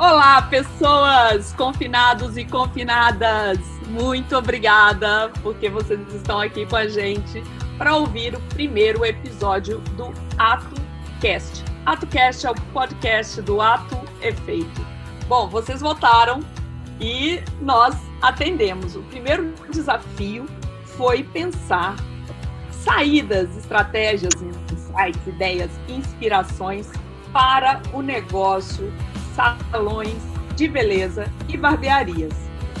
Olá, pessoas confinados e confinadas. Muito obrigada porque vocês estão aqui com a gente para ouvir o primeiro episódio do Ato Cast. Ato Cast é o podcast do Ato Efeito. Bom, vocês votaram e nós atendemos. O primeiro desafio foi pensar saídas, estratégias, insights, ideias, inspirações para o negócio salões de beleza e barbearias.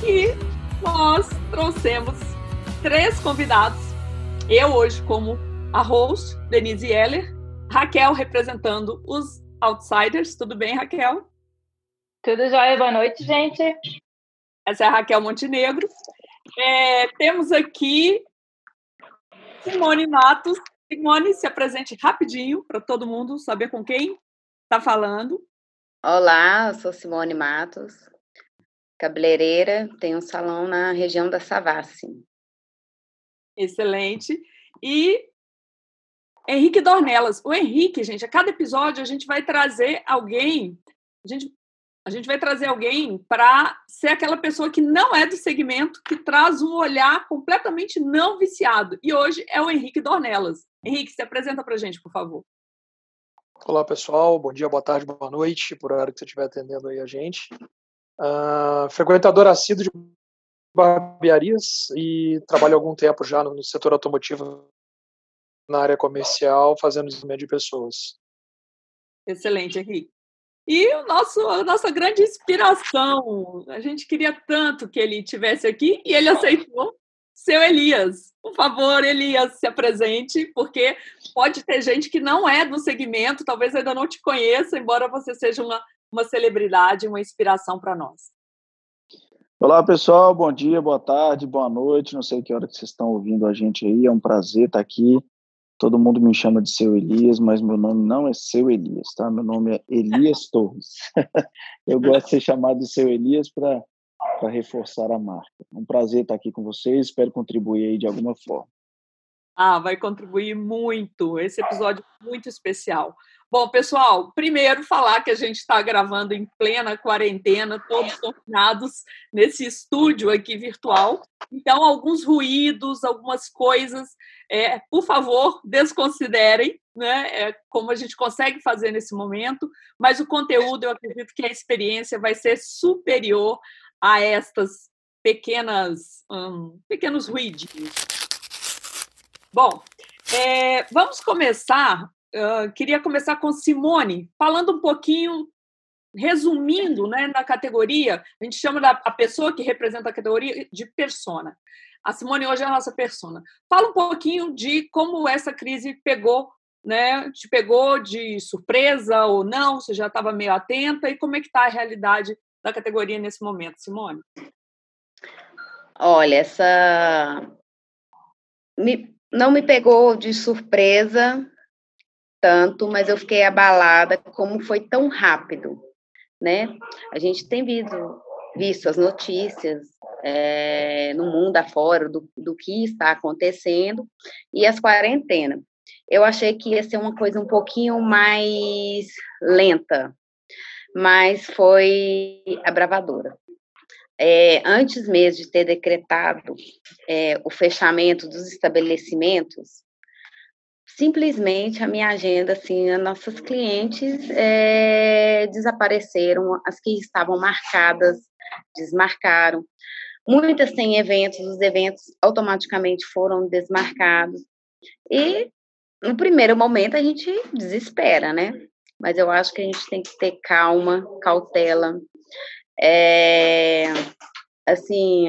E nós trouxemos três convidados. Eu hoje como a host, Denise Heller, Raquel representando os outsiders. Tudo bem, Raquel? Tudo jóia, boa noite, gente. Essa é a Raquel Montenegro. É, temos aqui Simone Matos. Simone, se apresente rapidinho para todo mundo saber com quem está falando. Olá, eu sou Simone Matos, cabeleireira, tenho um salão na região da Savassi. Excelente. E Henrique Dornelas. O Henrique, gente, a cada episódio a gente vai trazer alguém, a gente, a gente vai trazer alguém para ser aquela pessoa que não é do segmento, que traz um olhar completamente não viciado. E hoje é o Henrique Dornelas. Henrique, se apresenta para a gente, por favor. Olá, pessoal. Bom dia, boa tarde, boa noite, por hora que você estiver atendendo aí a gente. Uh, frequentador assíduo de barbearias e trabalho há algum tempo já no setor automotivo, na área comercial, fazendo desenvolvimento de pessoas. Excelente, Henrique. E o nosso, a nossa grande inspiração, a gente queria tanto que ele tivesse aqui e ele aceitou seu Elias. Por favor, Elias, se apresente, porque pode ter gente que não é do segmento, talvez ainda não te conheça, embora você seja uma, uma celebridade, uma inspiração para nós. Olá, pessoal, bom dia, boa tarde, boa noite. Não sei que hora que vocês estão ouvindo a gente aí, é um prazer estar aqui. Todo mundo me chama de seu Elias, mas meu nome não é seu Elias, tá? Meu nome é Elias Torres. Eu gosto de ser chamado de seu Elias para para reforçar a marca. Um prazer estar aqui com vocês, espero contribuir aí de alguma forma. Ah, vai contribuir muito. Esse episódio é muito especial. Bom, pessoal, primeiro falar que a gente está gravando em plena quarentena, todos confinados nesse estúdio aqui virtual. Então, alguns ruídos, algumas coisas, é, por favor, desconsiderem, né? É, como a gente consegue fazer nesse momento, mas o conteúdo, eu acredito que a experiência vai ser superior a estas pequenas um, pequenos ruídos. Bom, é, vamos começar. Uh, queria começar com Simone, falando um pouquinho, resumindo, né, na categoria. A gente chama da a pessoa que representa a categoria de persona. A Simone hoje é a nossa persona. Fala um pouquinho de como essa crise pegou, né? Te pegou de surpresa ou não? Você já estava meio atenta e como é que está a realidade da categoria nesse momento, Simone? Olha, essa me... não me pegou de surpresa tanto, mas eu fiquei abalada como foi tão rápido, né? A gente tem visto, visto as notícias é, no mundo afora do, do que está acontecendo e as quarentenas. Eu achei que ia ser uma coisa um pouquinho mais lenta, mas foi abravadora. É, antes mesmo de ter decretado é, o fechamento dos estabelecimentos, simplesmente a minha agenda, assim, as nossas clientes é, desapareceram, as que estavam marcadas desmarcaram. Muitas têm eventos, os eventos automaticamente foram desmarcados. E no primeiro momento a gente desespera, né? Mas eu acho que a gente tem que ter calma, cautela, é, assim,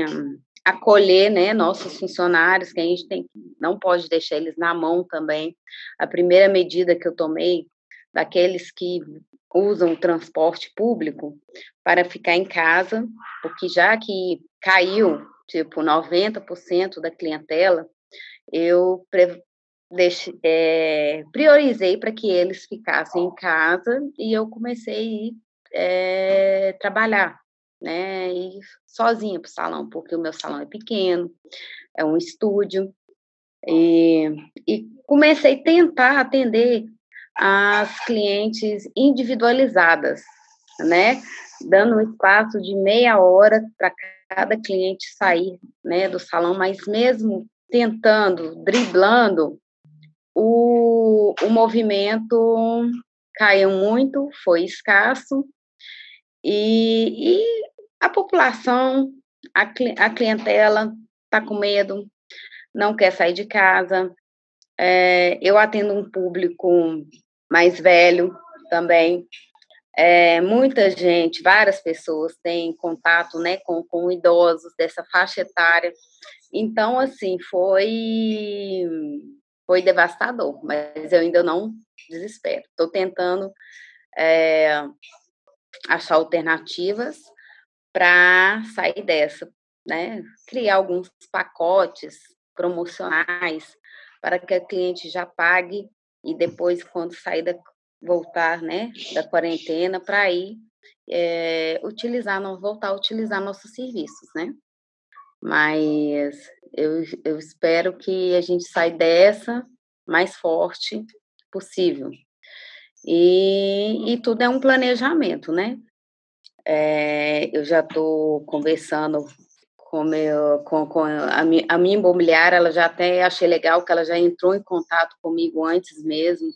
acolher, né, nossos funcionários, que a gente tem, não pode deixar eles na mão também. A primeira medida que eu tomei daqueles que usam o transporte público para ficar em casa, porque já que caiu, tipo, 90% da clientela, eu deixe, é, priorizei para que eles ficassem em casa e eu comecei a é, trabalhar, né, e sozinha para o salão, porque o meu salão é pequeno, é um estúdio, e, e comecei a tentar atender as clientes individualizadas, né, dando um espaço de meia hora para cada cliente sair né, do salão, mas mesmo tentando, driblando, o, o movimento caiu muito, foi escasso, e, e a população, a, a clientela está com medo, não quer sair de casa. É, eu atendo um público mais velho também. É, muita gente, várias pessoas têm contato né, com, com idosos dessa faixa etária. Então, assim, foi, foi devastador, mas eu ainda não desespero. Estou tentando é, achar alternativas para sair dessa, né? Criar alguns pacotes promocionais para que a cliente já pague e depois, quando sair da, voltar, né, da quarentena, para ir é, utilizar, não voltar a utilizar nossos serviços, né? Mas eu, eu espero que a gente saia dessa mais forte possível. E, e tudo é um planejamento, né? É, eu já estou conversando com, meu, com, com a, minha, a minha imobiliária, ela já até achei legal que ela já entrou em contato comigo antes mesmo,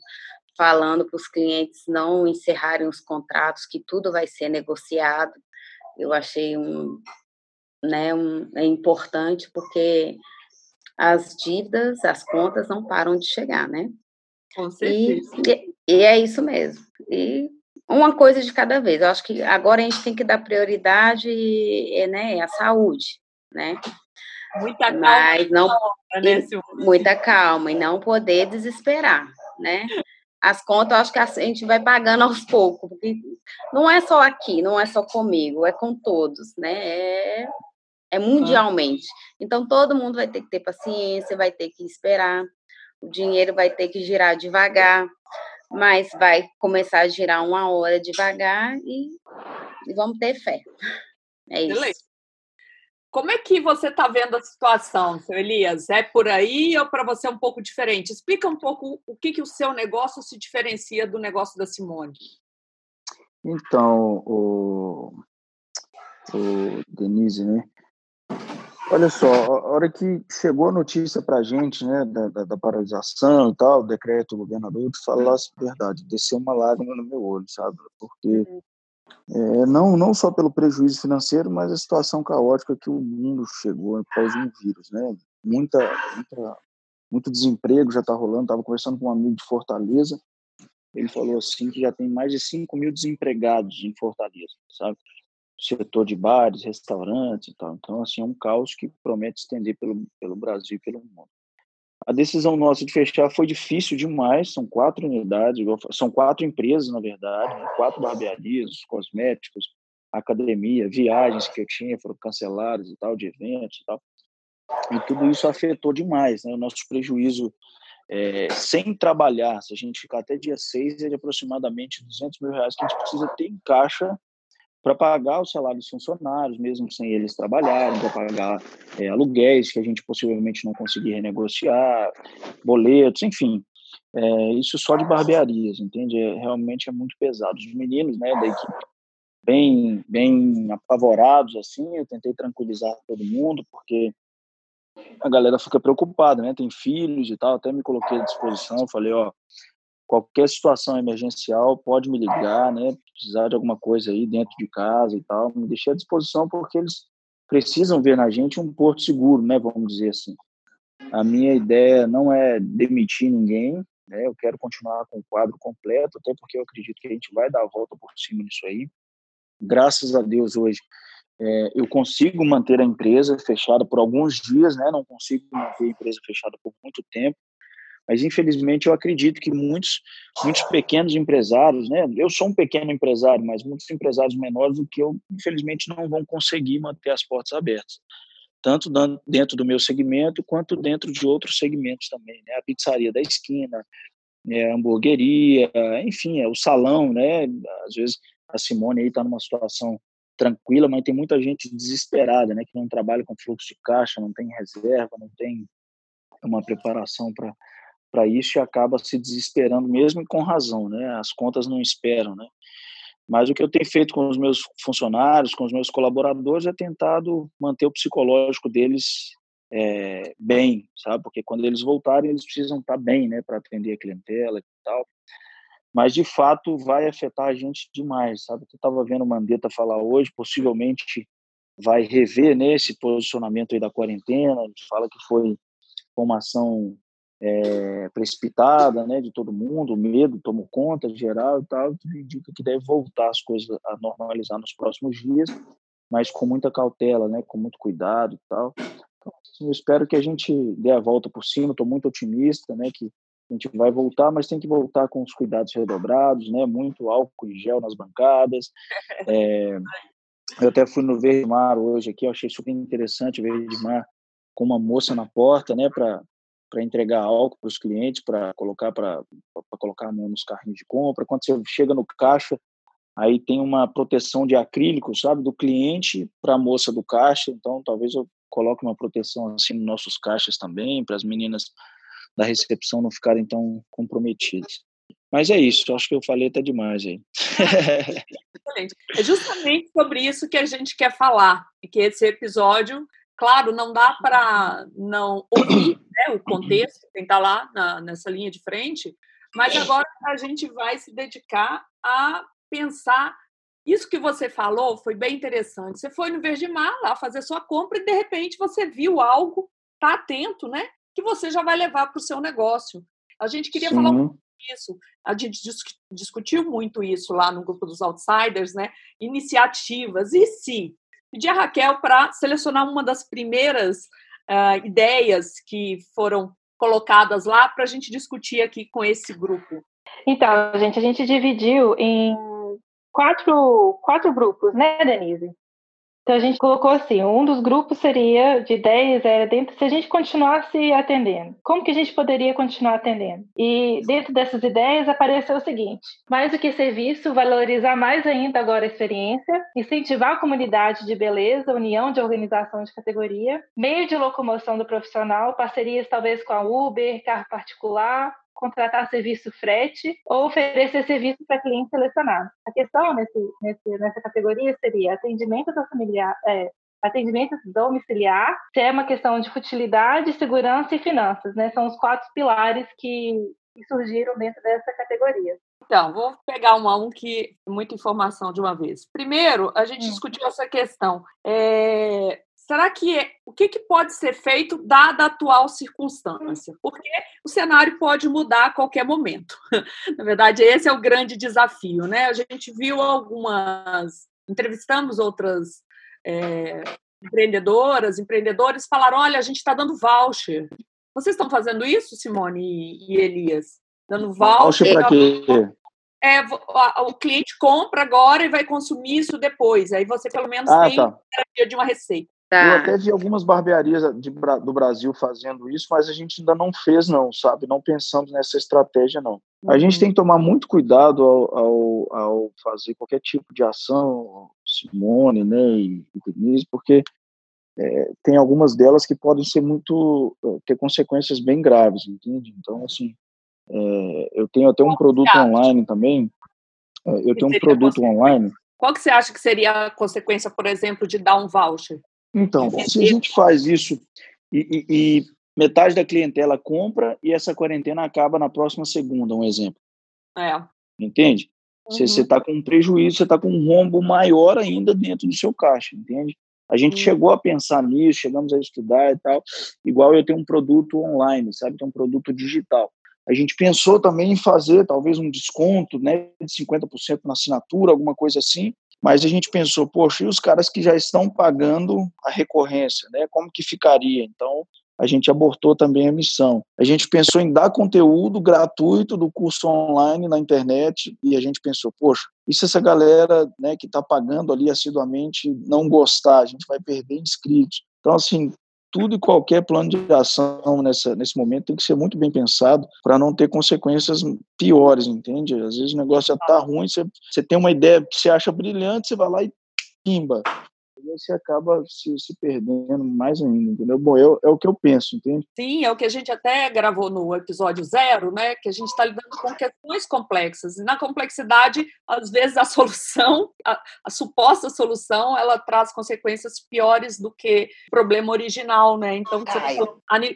falando para os clientes não encerrarem os contratos, que tudo vai ser negociado. Eu achei um, né, um, é importante porque as dívidas, as contas não param de chegar, né? Com certeza. E, e é isso mesmo. E uma coisa de cada vez. Eu acho que agora a gente tem que dar prioridade né, à saúde, né? Muita calma, Mas não, né, muita calma e não poder desesperar, né? As contas, eu acho que a gente vai pagando aos poucos, porque não é só aqui, não é só comigo, é com todos, né? É, é mundialmente. Então, todo mundo vai ter que ter paciência, vai ter que esperar, o dinheiro vai ter que girar devagar, mas vai começar a girar uma hora devagar e, e vamos ter fé. É isso. Beleza. Como é que você está vendo a situação, seu Elias? É por aí ou para você é um pouco diferente? Explica um pouco o que, que o seu negócio se diferencia do negócio da Simone. Então, o, o Denise, né? Olha só, a hora que chegou a notícia para a gente, né, da, da, paralisação e tal, o decreto do governador, de falasse a verdade, desceu uma lágrima no meu olho, sabe? Porque é, não, não só pelo prejuízo financeiro, mas a situação caótica que o mundo chegou após um vírus, né? Muita, muita, muito desemprego já está rolando. Estava conversando com um amigo de Fortaleza, ele falou assim que já tem mais de 5 mil desempregados em Fortaleza, sabe? Setor de bares, restaurantes e tal. Então, assim, é um caos que promete estender pelo, pelo Brasil e pelo mundo. A decisão nossa de fechar foi difícil demais, são quatro unidades, são quatro empresas, na verdade, né? quatro barbearias, cosméticos, academia, viagens que eu tinha foram canceladas e tal, de eventos e tal. E tudo isso afetou demais, né? O nosso prejuízo é, sem trabalhar, se a gente ficar até dia 6, é de aproximadamente 200 mil reais que a gente precisa ter em caixa para pagar o salário dos funcionários, mesmo sem eles trabalharem, para pagar é, aluguéis que a gente possivelmente não conseguir renegociar, boletos, enfim. É, isso só de barbearias, entende? É, realmente é muito pesado. Os meninos né, da equipe bem, bem apavorados, assim, eu tentei tranquilizar todo mundo, porque a galera fica preocupada, né? Tem filhos e tal, até me coloquei à disposição, falei, ó, qualquer situação emergencial pode me ligar, né? Precisar de alguma coisa aí dentro de casa e tal, me deixei à disposição porque eles precisam ver na gente um porto seguro, né? Vamos dizer assim. A minha ideia não é demitir ninguém, né? Eu quero continuar com o quadro completo, até porque eu acredito que a gente vai dar a volta por cima nisso aí. Graças a Deus hoje é, eu consigo manter a empresa fechada por alguns dias, né? Não consigo manter a empresa fechada por muito tempo mas infelizmente eu acredito que muitos muitos pequenos empresários, né? Eu sou um pequeno empresário, mas muitos empresários menores do que eu, infelizmente não vão conseguir manter as portas abertas, tanto dentro do meu segmento quanto dentro de outros segmentos também, né? A pizzaria da esquina, né? a hamburgueria, enfim, é o salão, né? Às vezes a Simone aí está numa situação tranquila, mas tem muita gente desesperada, né? Que não trabalha com fluxo de caixa, não tem reserva, não tem uma preparação para para isso e acaba se desesperando mesmo com razão, né? As contas não esperam, né? Mas o que eu tenho feito com os meus funcionários, com os meus colaboradores, é tentado manter o psicológico deles é, bem, sabe? Porque quando eles voltarem, eles precisam estar bem, né, para atender a clientela e tal. Mas de fato vai afetar a gente demais, sabe? Eu estava vendo o Mandetta falar hoje, possivelmente vai rever né, posicionamento aí da quarentena. Fala que foi uma ação é, precipitada, né, de todo mundo, o medo tomou conta geral e tal, que indica que deve voltar as coisas a normalizar nos próximos dias, mas com muita cautela, né, com muito cuidado e tal. Então, assim, eu espero que a gente dê a volta por cima, estou muito otimista, né, que a gente vai voltar, mas tem que voltar com os cuidados redobrados, né, muito álcool e gel nas bancadas. É, eu até fui no Verde Mar hoje aqui, eu achei super interessante o Verde Mar com uma moça na porta, né, para para entregar álcool para os clientes, para colocar para colocar nos carrinhos de compra. Quando você chega no caixa, aí tem uma proteção de acrílico, sabe, do cliente para a moça do caixa. Então, talvez eu coloque uma proteção assim nos nossos caixas também, para as meninas da recepção não ficarem tão comprometidas. Mas é isso, acho que eu falei até demais aí. É justamente sobre isso que a gente quer falar, e que esse episódio Claro, não dá para não ouvir né, o contexto, quem está lá na, nessa linha de frente, mas agora a gente vai se dedicar a pensar. Isso que você falou foi bem interessante. Você foi no Mar lá fazer sua compra e de repente você viu algo, está atento, né? Que você já vai levar para o seu negócio. A gente queria Sim. falar um pouco disso. A gente discutiu muito isso lá no grupo dos outsiders, né? Iniciativas. E se Pedi a Raquel para selecionar uma das primeiras uh, ideias que foram colocadas lá para a gente discutir aqui com esse grupo. Então, gente, a gente dividiu em quatro, quatro grupos, né, Denise? Então a gente colocou assim, um dos grupos seria de ideias era dentro se a gente continuasse atendendo. Como que a gente poderia continuar atendendo? E dentro dessas ideias apareceu o seguinte: mais do que serviço, valorizar mais ainda agora a experiência, incentivar a comunidade de beleza, união de organização de categoria, meio de locomoção do profissional, parcerias talvez com a Uber, carro particular, contratar serviço frete ou oferecer serviço para cliente selecionado. A questão nesse, nesse, nessa categoria seria atendimento familiar, é, atendimento domiciliar, se é uma questão de futilidade, segurança e finanças, né? São os quatro pilares que, que surgiram dentro dessa categoria. Então, vou pegar um a um que muita informação de uma vez. Primeiro, a gente hum. discutiu essa questão. É, será que é, o que, que, pode ser feito dada a atual circunstância? Porque o cenário pode mudar a qualquer momento. Na verdade, esse é o grande desafio, né? A gente viu algumas, entrevistamos outras é, empreendedoras, empreendedores falaram: olha, a gente está dando voucher. Vocês estão fazendo isso, Simone e Elias? Dando voucher? Voucher para quê? É, o cliente compra agora e vai consumir isso depois. Aí você pelo menos ah, tem tá. de uma receita. Tá. Eu até vi algumas barbearias de, do Brasil fazendo isso, mas a gente ainda não fez, não, sabe? Não pensamos nessa estratégia, não. Uhum. A gente tem que tomar muito cuidado ao, ao, ao, fazer qualquer tipo de ação, Simone, né, e, e Denise, porque é, tem algumas delas que podem ser muito é, ter consequências bem graves, entende? Então, assim, é, eu tenho até um produto online também. É, eu tenho um produto online. Qual que você acha que seria a consequência, por exemplo, de dar um voucher? Então, se a gente faz isso e, e, e, metade da clientela compra e essa quarentena acaba na próxima segunda, um exemplo. É. Entende? Uhum. Você está com um prejuízo, você está com um rombo maior ainda dentro do seu caixa, entende? A gente uhum. chegou a pensar nisso, chegamos a estudar e tal. Igual eu tenho um produto online, sabe? Tem um produto digital. A gente pensou também em fazer talvez um desconto né, de 50% na assinatura, alguma coisa assim, mas a gente pensou, poxa, e os caras que já estão pagando a recorrência, né? Como que ficaria? Então, a gente abortou também a missão. A gente pensou em dar conteúdo gratuito do curso online na internet e a gente pensou, poxa, e se essa galera né, que está pagando ali assiduamente não gostar, a gente vai perder inscritos. Então, assim, tudo e qualquer plano de ação nessa, nesse momento tem que ser muito bem pensado para não ter consequências piores, entende? Às vezes o negócio já está ruim, você, você tem uma ideia que você acha brilhante, você vai lá e pimba. Você acaba se, se perdendo mais ainda, entendeu? Bom, eu, é o que eu penso, entende? Sim, é o que a gente até gravou no episódio zero, né? Que a gente está lidando com questões complexas. E na complexidade, às vezes a solução, a, a suposta solução, ela traz consequências piores do que o problema original, né? Então, você precisa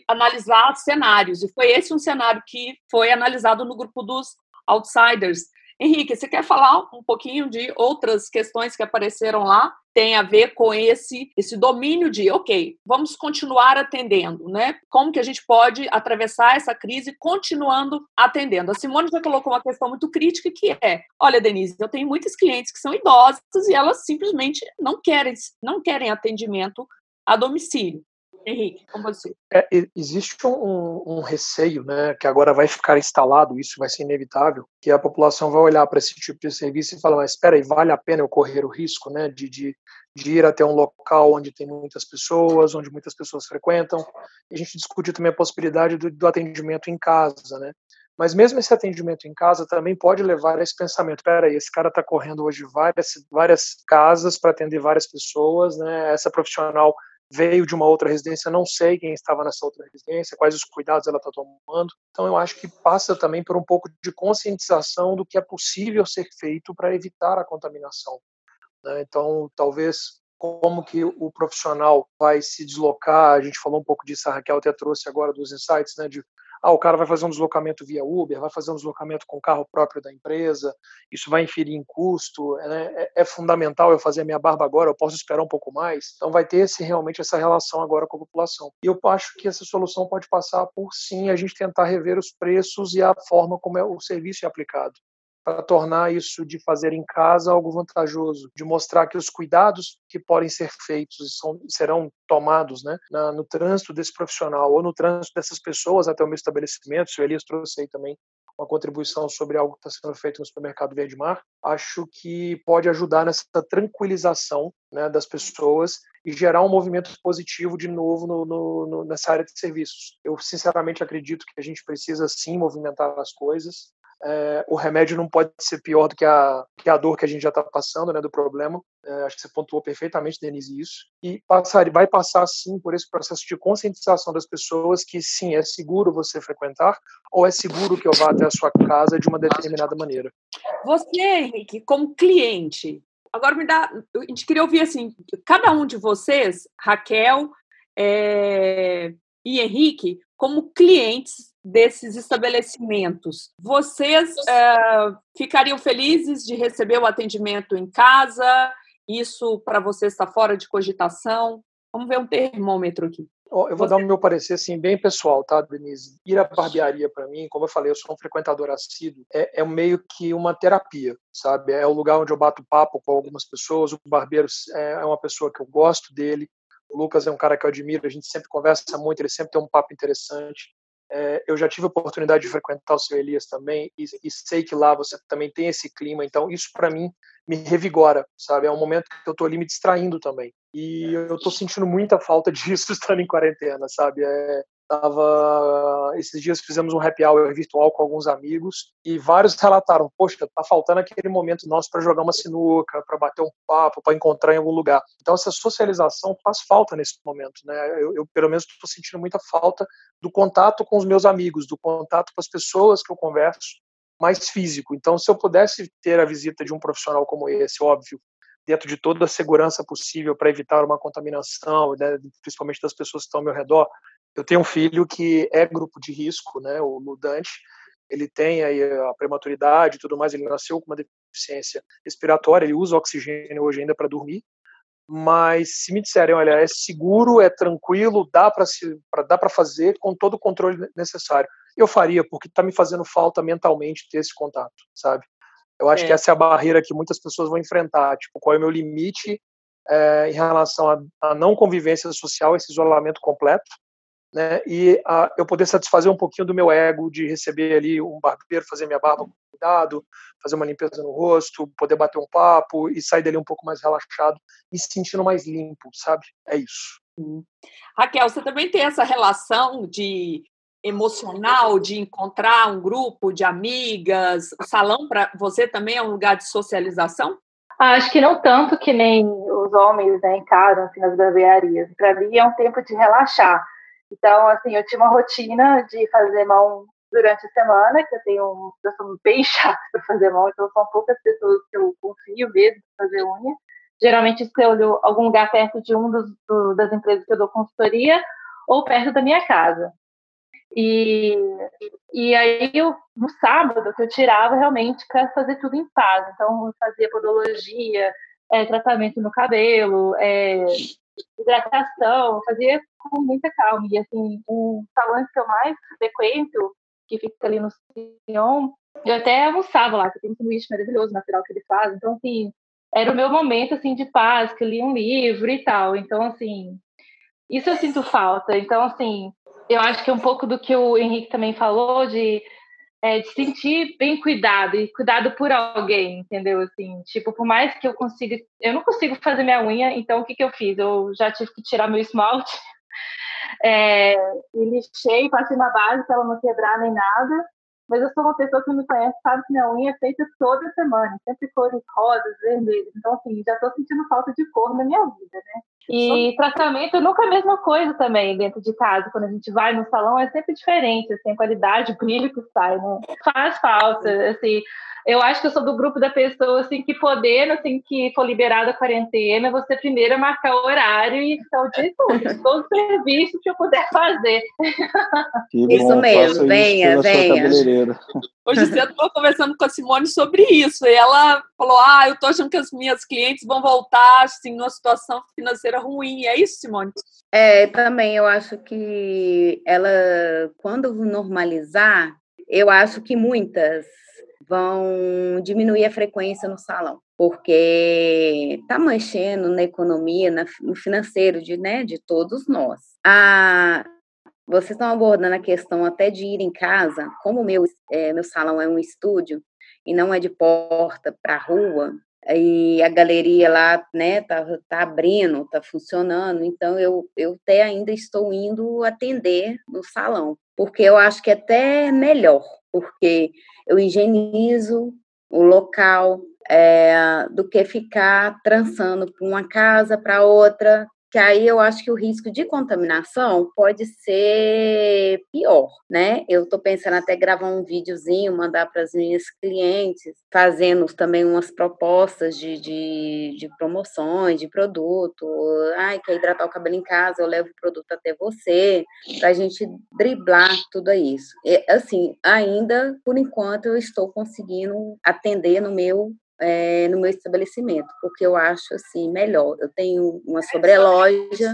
analisar cenários. E foi esse um cenário que foi analisado no grupo dos outsiders. Henrique, você quer falar um pouquinho de outras questões que apareceram lá? Tem a ver com esse, esse domínio de, ok, vamos continuar atendendo, né? Como que a gente pode atravessar essa crise continuando atendendo? A Simone já colocou uma questão muito crítica que é, olha, Denise, eu tenho muitos clientes que são idosas e elas simplesmente não querem, não querem atendimento a domicílio. Henrique, com você. É, existe um, um, receio, né, que agora vai ficar instalado, isso vai ser inevitável, que a população vai olhar para esse tipo de serviço e falar, mas espera aí, vale a pena eu correr o risco, né, de, de, de, ir até um local onde tem muitas pessoas, onde muitas pessoas frequentam, a gente discutiu também a possibilidade do, do atendimento em casa, né, mas mesmo esse atendimento em casa também pode levar a esse pensamento: peraí, esse cara está correndo hoje várias, várias casas para atender várias pessoas, né? Essa profissional veio de uma outra residência, não sei quem estava nessa outra residência, quais os cuidados ela está tomando. Então, eu acho que passa também por um pouco de conscientização do que é possível ser feito para evitar a contaminação. Né? Então, talvez como que o profissional vai se deslocar, a gente falou um pouco disso, a Raquel até trouxe agora dos insights, né, de ah, o cara vai fazer um deslocamento via Uber, vai fazer um deslocamento com o carro próprio da empresa, isso vai inferir em custo, né? é, é, fundamental eu fazer a minha barba agora, eu posso esperar um pouco mais. Então vai ter esse, realmente essa relação agora com a população. E eu acho que essa solução pode passar por sim a gente tentar rever os preços e a forma como é, o serviço é aplicado para tornar isso de fazer em casa algo vantajoso, de mostrar que os cuidados que podem ser feitos são, serão tomados né, na, no trânsito desse profissional ou no trânsito dessas pessoas até o meu estabelecimento. O Elias trouxe aí também uma contribuição sobre algo que está sendo feito no supermercado Verde Mar, acho que pode ajudar nessa tranquilização né, das pessoas e gerar um movimento positivo de novo no, no, no, nessa área de serviços. Eu sinceramente acredito que a gente precisa sim movimentar as coisas é, o remédio não pode ser pior do que a, que a dor que a gente já está passando, né, do problema. É, acho que você pontuou perfeitamente, Denise, isso. E passar, vai passar, sim, por esse processo de conscientização das pessoas que, sim, é seguro você frequentar ou é seguro que eu vá até a sua casa de uma determinada maneira. Você, Henrique, como cliente, agora me dá... A gente queria ouvir, assim, cada um de vocês, Raquel é, e Henrique, como clientes desses estabelecimentos, vocês é, ficariam felizes de receber o atendimento em casa? Isso para vocês está fora de cogitação? Vamos ver um termômetro aqui. Eu vou dar o meu parecer assim, bem pessoal, tá, Denise? Ir à barbearia, para mim, como eu falei, eu sou um frequentador assíduo, é, é, meio que uma terapia, sabe? É o lugar onde eu bato papo com algumas pessoas. O barbeiro é, é uma pessoa que eu gosto dele. O Lucas é um cara que eu admiro, a gente sempre conversa muito, ele sempre tem um papo interessante. É, eu já tive a oportunidade de frequentar o seu Elias também e, e sei que lá você também tem esse clima, então isso para mim me revigora, sabe? É um momento que eu tô ali me distraindo também. E eu tô sentindo muita falta disso estando em quarentena, sabe? É, Tava, esses dias fizemos um happy hour virtual com alguns amigos e vários relataram: Poxa, tá faltando aquele momento nosso para jogar uma sinuca, para bater um papo, para encontrar em algum lugar. Então, essa socialização faz falta nesse momento, né? Eu, eu pelo menos, estou sentindo muita falta do contato com os meus amigos, do contato com as pessoas que eu converso, mais físico. Então, se eu pudesse ter a visita de um profissional como esse, óbvio, dentro de toda a segurança possível para evitar uma contaminação, né, principalmente das pessoas que estão ao meu redor, eu tenho um filho que é grupo de risco, né, o Dante, ele tem aí a prematuridade e tudo mais, ele nasceu com uma deficiência respiratória, ele usa oxigênio hoje ainda para dormir, mas se me disserem, olha, é seguro, é tranquilo, dá para se dá para fazer com todo o controle necessário, eu faria porque está me fazendo falta mentalmente ter esse contato, sabe? Eu acho é. que essa é a barreira que muitas pessoas vão enfrentar, tipo, qual é o meu limite é, em relação à não convivência social, esse isolamento completo, né? E a, eu poder satisfazer um pouquinho do meu ego de receber ali um barbeiro, fazer minha barba com cuidado, fazer uma limpeza no rosto, poder bater um papo e sair dali um pouco mais relaxado e se sentindo mais limpo, sabe? É isso. Hum. Raquel, você também tem essa relação de emocional de encontrar um grupo de amigas? O salão para você também é um lugar de socialização? Acho que não tanto que nem os homens né, encaram assim, nas barbearias. Para mim é um tempo de relaxar. Então, assim, eu tinha uma rotina de fazer mão durante a semana, que eu tenho, eu sou bem chata para fazer mão, então são poucas pessoas que eu confio mesmo para fazer unha. Geralmente escolho algum lugar perto de um dos, do, das empresas que eu dou consultoria ou perto da minha casa. E, e aí, eu, no sábado, que eu tirava realmente para fazer tudo em casa. Então, fazia podologia, é, tratamento no cabelo, é, hidratação, fazia com muita calma. E, assim, um salão que eu mais frequento, que fica ali no Sion, eu até almoçava lá, que tem um sanduíche maravilhoso natural que eles fazem. Então, assim, era o meu momento, assim, de paz, que eu li um livro e tal. Então, assim, isso eu sinto falta. Então, assim, eu acho que é um pouco do que o Henrique também falou, de, é, de sentir bem cuidado e cuidado por alguém, entendeu? Assim, tipo, por mais que eu consiga, eu não consigo fazer minha unha, então o que, que eu fiz? Eu já tive que tirar meu esmalte é, e lixei, passei uma base para ela não quebrar nem nada. Mas eu sou uma pessoa que me conhece, sabe que minha unha é feita toda semana, sempre cores rosas, vermelhas. Então, assim, já estou sentindo falta de cor na minha vida, né? E tratamento nunca é a mesma coisa também dentro de casa. Quando a gente vai no salão é sempre diferente, assim, a qualidade, o brilho que sai, né? Faz falta, assim. Eu acho que eu sou do grupo da pessoa assim que podendo, assim que for liberada a quarentena, você primeiro marcar o horário e ficar o dia todo, todo serviço que eu puder fazer. Que isso bom, mesmo, venha, venha. Hoje cedo estou conversando com a Simone sobre isso e ela falou: "Ah, eu estou achando que as minhas clientes vão voltar assim numa situação financeira ruim". É isso, Simone? É, também eu acho que ela quando normalizar, eu acho que muitas vão diminuir a frequência no salão, porque está mexendo na economia, no financeiro de, né, de todos nós. A, vocês estão abordando a questão até de ir em casa, como meu, é, meu salão é um estúdio e não é de porta para a rua, e a galeria lá, né, tá, tá abrindo, tá funcionando, então eu, eu até ainda estou indo atender no salão, porque eu acho que é até melhor, porque eu higienizo o local é, do que ficar trançando para uma casa para outra, que aí eu acho que o risco de contaminação pode ser pior, né? Eu estou pensando até gravar um videozinho, mandar para as minhas clientes, fazendo também umas propostas de, de, de, promoções, de produto. Ai, quer hidratar o cabelo em casa, eu levo o produto até você, para a gente driblar tudo isso. E, assim, ainda, por enquanto, eu estou conseguindo atender no meu é, no meu estabelecimento, porque eu acho assim melhor. Eu tenho uma sobreloja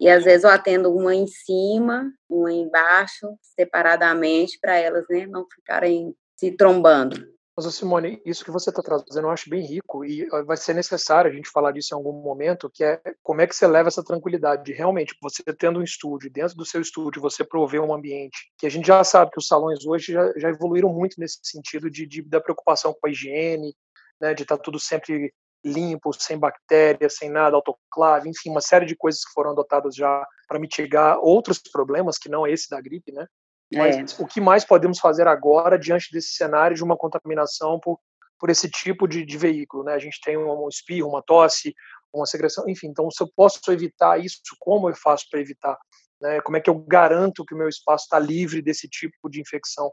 e às vezes eu atendo uma em cima, uma embaixo, separadamente, para elas né, não ficarem se trombando. Mas, Simone, isso que você está trazendo eu acho bem rico e vai ser necessário a gente falar disso em algum momento, que é como é que você leva essa tranquilidade de realmente você tendo um estúdio, dentro do seu estúdio você prover um ambiente, que a gente já sabe que os salões hoje já, já evoluíram muito nesse sentido de, de da preocupação com a higiene, né, de estar tá tudo sempre limpo, sem bactérias, sem nada, autoclave, enfim, uma série de coisas que foram adotadas já para mitigar outros problemas que não esse da gripe, né? Mas é. o que mais podemos fazer agora diante desse cenário de uma contaminação por, por esse tipo de, de veículo, né? A gente tem um, um espirro, uma tosse, uma secreção, enfim. Então, se eu posso evitar isso, como eu faço para evitar? Né? Como é que eu garanto que o meu espaço está livre desse tipo de infecção?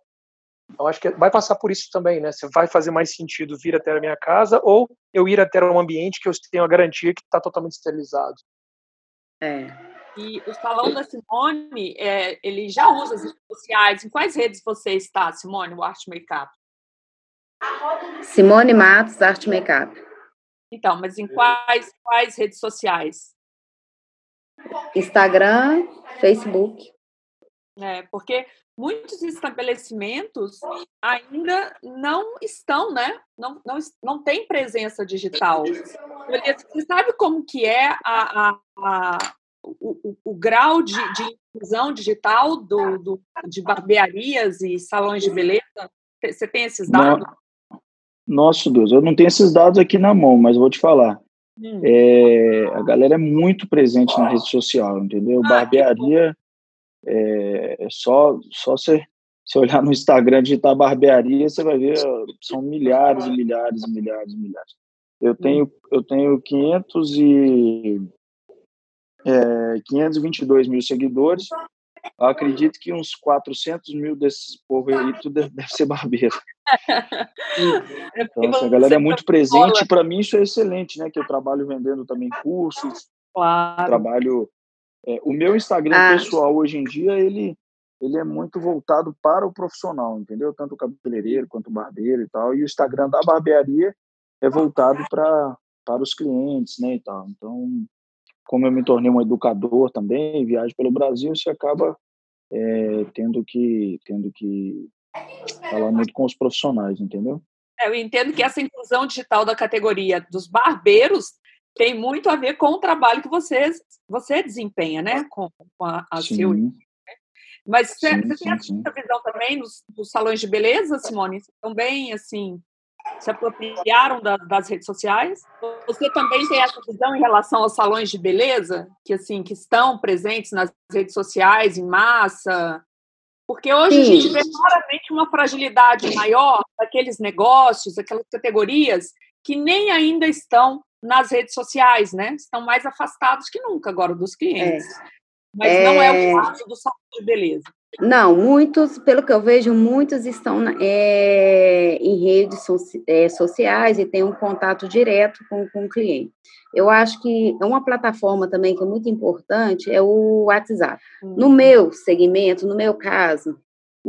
Então, acho que vai passar por isso também, né? Se vai fazer mais sentido vir até a minha casa ou eu ir até um ambiente que eu tenho a garantia que está totalmente esterilizado. É. E o Salão da Simone, é, ele já usa as redes sociais. Em quais redes você está, Simone, o Arte Makeup? Simone Matos, Arte Makeup. Então, mas em quais, quais redes sociais? Instagram, Facebook. É, porque muitos estabelecimentos ainda não estão, né? Não, não, não tem presença digital. Você sabe como que é a, a, a o, o, o, grau de, de inclusão digital do, do, de barbearias e salões de beleza? Você tem esses dados? Nossa Deus, eu não tenho esses dados aqui na mão, mas vou te falar. Hum. É, a galera é muito presente na rede social, entendeu? Ah, Barbearia é, é só, só você, você olhar no Instagram, digitar barbearia, você vai ver, são milhares e milhares e milhares e milhares. Eu tenho, eu tenho 500 e, é, 522 mil seguidores. Eu acredito que uns 400 mil desses povo aí tudo deve ser barbeiro. É então, essa galera é muito presente. Para mim, isso é excelente, né? Que eu trabalho vendendo também cursos. Claro. Trabalho. É, o meu Instagram ah. pessoal hoje em dia, ele, ele é muito voltado para o profissional, entendeu? Tanto o cabeleireiro quanto o barbeiro e tal. E o Instagram da barbearia é voltado para para os clientes, né, e tal. Então, como eu me tornei um educador também, viajo pelo Brasil, você acaba é, tendo que tendo que falar muito com os profissionais, entendeu? É, eu entendo que essa inclusão digital da categoria dos barbeiros tem muito a ver com o trabalho que você, você desempenha, né? Com, com a, a seu. Né? Mas você, sim, você sim, tem essa visão também nos, nos, salões de beleza, Simone? Também, assim, se apropriaram da, das redes sociais? Você também tem essa visão em relação aos salões de beleza, que assim, que estão presentes nas redes sociais em massa? Porque hoje a gente vê claramente uma fragilidade maior daqueles negócios, aquelas categorias que nem ainda estão nas redes sociais, né? Estão mais afastados que nunca agora dos clientes. É. Mas é... não é o é. caso do salão de beleza. Não, muitos, pelo que eu vejo, muitos estão é, em redes é, sociais e têm um contato direto com, com o cliente. Eu acho que uma plataforma também que é muito importante é o WhatsApp. No uhum. meu segmento, no meu caso,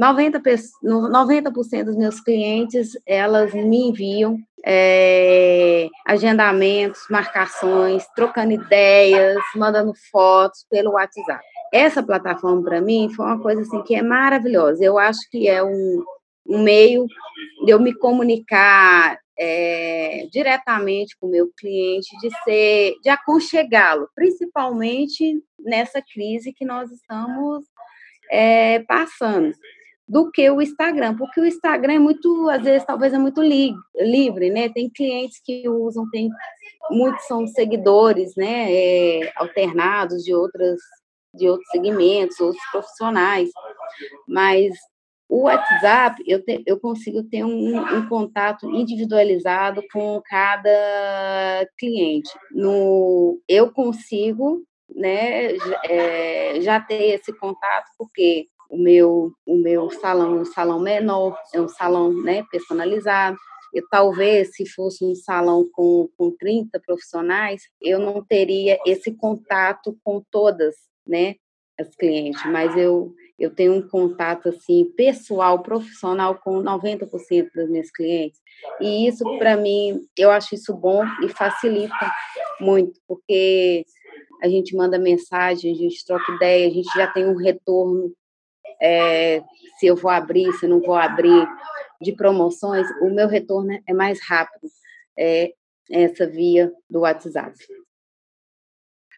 90%, 90 dos meus clientes, elas me enviam é, agendamentos, marcações, trocando ideias, mandando fotos pelo WhatsApp. Essa plataforma, para mim, foi uma coisa assim que é maravilhosa. Eu acho que é um, um meio de eu me comunicar é, diretamente com o meu cliente, de ser, de aconchegá-lo, principalmente nessa crise que nós estamos é, passando do que o Instagram, porque o Instagram é muito, às vezes, talvez é muito li livre, né? Tem clientes que usam, tem muitos são seguidores, né? É, alternados de outras de outros segmentos, outros profissionais, mas o WhatsApp eu, te, eu consigo ter um, um, contato individualizado com cada cliente. No eu consigo, né? É, já ter esse contato porque o meu, o meu salão é um salão menor, é um salão né, personalizado. Eu, talvez, se fosse um salão com, com 30 profissionais, eu não teria esse contato com todas né, as clientes, mas eu, eu tenho um contato assim pessoal, profissional com 90% das minhas clientes. E isso, para mim, eu acho isso bom e facilita muito, porque a gente manda mensagem, a gente troca ideia, a gente já tem um retorno é, se eu vou abrir, se não vou abrir, de promoções, o meu retorno é mais rápido. É essa via do WhatsApp.